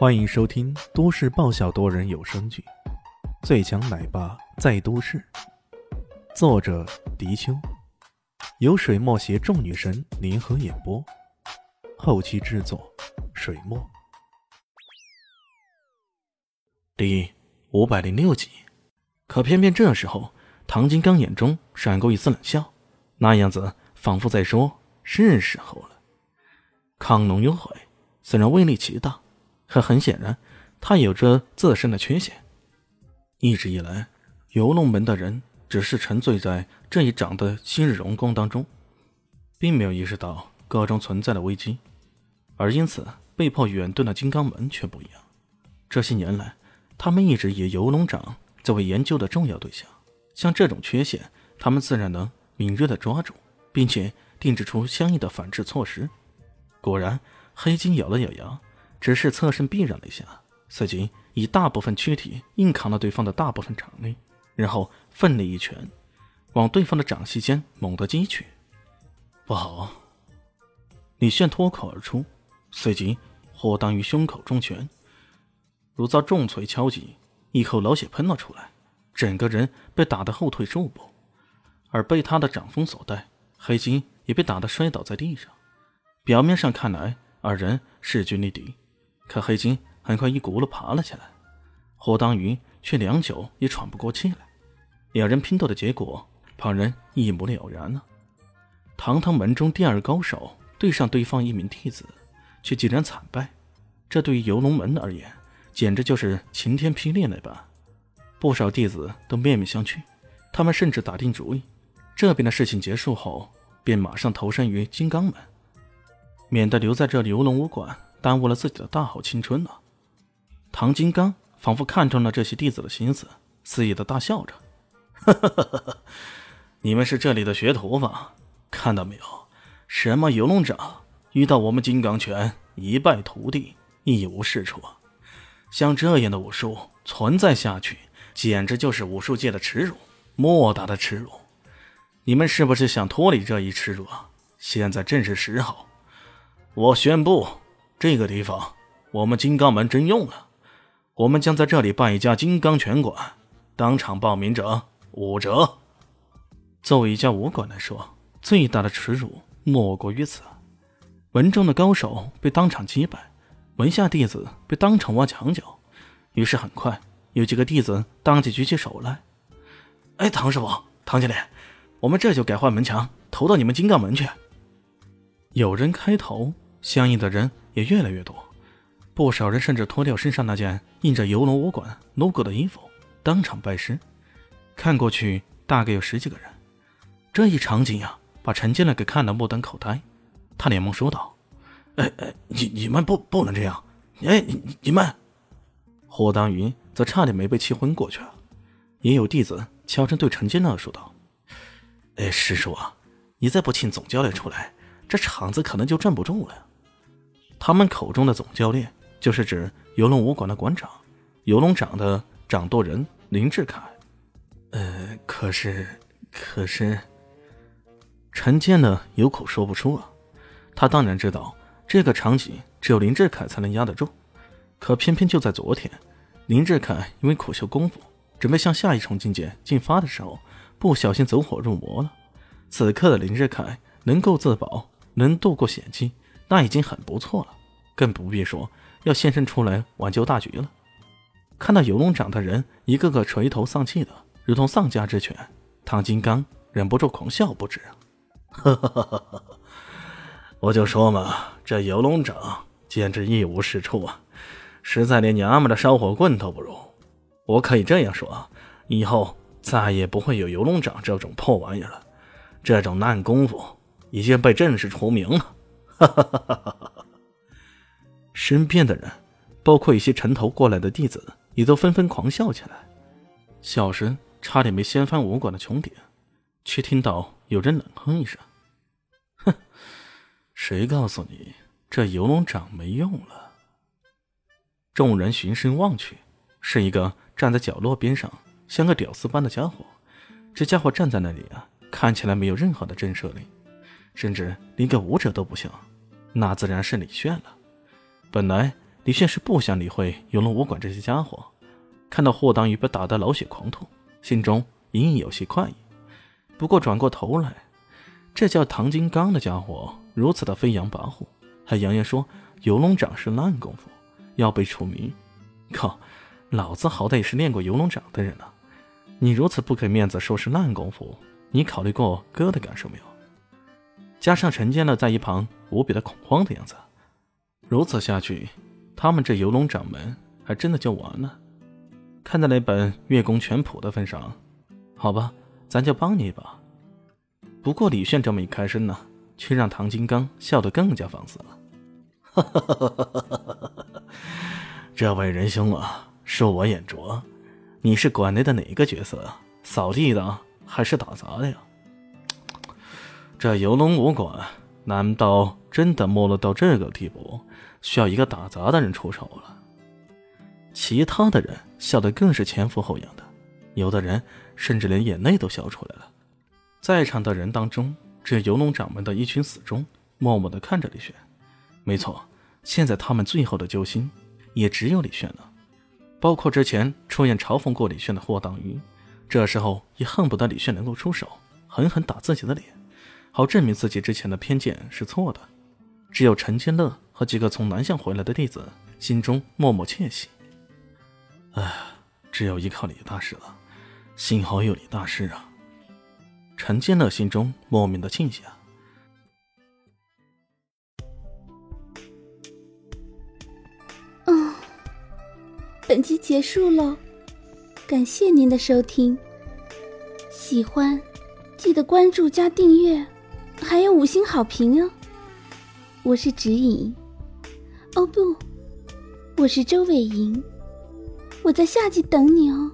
欢迎收听都市爆笑多人有声剧《最强奶爸在都市》，作者：迪秋，由水墨携众女神联合演播，后期制作：水墨。第五百零六集，可偏偏这时候，唐金刚眼中闪过一丝冷笑，那样子仿佛在说：“是时候了。”康龙幽悔，虽然威力极大。可很显然，他有着自身的缺陷。一直以来，游龙门的人只是沉醉在这一掌的昔日荣光当中，并没有意识到个中存在的危机，而因此被迫远遁的金刚门却不一样。这些年来，他们一直以游龙掌作为研究的重要对象。像这种缺陷，他们自然能敏锐地抓住，并且定制出相应的反制措施。果然，黑金咬了咬牙。只是侧身避让了一下，随即以大部分躯体硬扛了对方的大部分掌力，然后奋力一拳，往对方的掌隙间猛地击去。不好！李炫脱口而出，随即霍当于胸口中拳，如遭重锤敲击，一口老血喷了出来，整个人被打得后退数步，而被他的掌风所带，黑金也被打得摔倒在地上。表面上看来，二人势均力敌。可黑金很快一骨碌爬了起来，霍当鱼却良久也喘不过气来。两人拼斗的结果，旁人一目了然了。堂堂门中第二高手对上对方一名弟子，却竟然惨败，这对于游龙门而言，简直就是晴天霹雳那般。不少弟子都面面相觑，他们甚至打定主意，这边的事情结束后，便马上投身于金刚门，免得留在这游龙武馆。耽误了自己的大好青春呢。唐金刚仿佛看中了这些弟子的心思，肆意的大笑着：“哈哈哈哈你们是这里的学徒吧？看到没有，什么游龙掌遇到我们金刚拳，一败涂地，一无是处。像这样的武术存在下去，简直就是武术界的耻辱，莫大的耻辱。你们是不是想脱离这一耻辱啊？现在正是时候，我宣布。”这个地方，我们金刚门征用了，我们将在这里办一家金刚拳馆，当场报名者五折。作为一家武馆来说，最大的耻辱莫过于此。门中的高手被当场击败，门下弟子被当场挖墙角。于是很快有几个弟子当即举起手来：“哎，唐师傅，唐经理，我们这就改换门墙，投到你们金刚门去。”有人开头，相应的人。也越来越多，不少人甚至脱掉身上那件印着游龙武馆 logo 的衣服，当场拜师。看过去大概有十几个人，这一场景呀，把陈建亮给看得目瞪口呆。他连忙说道：“哎哎，你你们不不能这样！哎，你们！”霍当云则差点没被气昏过去了。也有弟子悄声对陈建乐说道：“哎，师叔啊，你再不请总教练出来，这场子可能就站不住了。”他们口中的总教练，就是指游龙武馆的馆长，游龙掌的掌舵人林志凯。呃，可是，可是，陈建呢有口说不出啊。他当然知道这个场景只有林志凯才能压得住，可偏偏就在昨天，林志凯因为苦修功夫，准备向下一重境界进发的时候，不小心走火入魔了。此刻的林志凯能够自保，能度过险境。那已经很不错了，更不必说要现身出来挽救大局了。看到游龙掌的人一个个垂头丧气的，如同丧家之犬，唐金刚忍不住狂笑不止。我就说嘛，这游龙掌简直一无是处啊，实在连娘们的烧火棍都不如。我可以这样说，以后再也不会有游龙掌这种破玩意了。这种烂功夫已经被正式除名了。哈哈哈哈哈！身边的人，包括一些城头过来的弟子，也都纷纷狂笑起来，笑声差点没掀翻武馆的穹顶。却听到有人冷哼一声：“哼，谁告诉你这游龙掌没用了？”众人循声望去，是一个站在角落边上，像个屌丝般的家伙。这家伙站在那里啊，看起来没有任何的震慑力，甚至连个武者都不像。那自然是李炫了。本来李炫是不想理会游龙武馆这些家伙，看到霍当宇被打得老血狂吐，心中隐隐有些快意。不过转过头来，这叫唐金刚的家伙如此的飞扬跋扈，还扬言说游龙掌是烂功夫，要被除名。靠，老子好歹也是练过游龙掌的人啊！你如此不给面子说是烂功夫，你考虑过哥的感受没有？加上陈建乐在一旁无比的恐慌的样子，如此下去。他们这游龙掌门还真的就完了。看在那本《月宫全谱》的份上，好吧，咱就帮你一把。不过李炫这么一开声呢，却让唐金刚笑得更加放肆了。哈哈哈哈哈哈！这位仁兄啊，恕我眼拙，你是馆内的哪个角色？扫地的还是打杂的呀？这游龙武馆难道真的没落到这个地步？需要一个打杂的人出手了。其他的人笑得更是前俯后仰的，有的人甚至连眼泪都笑出来了。在场的人当中，只有游龙掌门的一群死忠默默地看着李炫。没错，现在他们最后的救星也只有李炫了。包括之前出言嘲讽过李炫的霍当鱼，这时候也恨不得李炫能够出手，狠狠打自己的脸，好证明自己之前的偏见是错的。只有陈建乐。和几个从南向回来的弟子心中默默窃喜。唉，只有依靠李大师了，幸好有李大师啊！陈建乐心中莫名的庆幸。嗯，本集结束喽，感谢您的收听。喜欢记得关注加订阅，还有五星好评哦！我是指引。哦不，我是周伟莹，我在下集等你哦。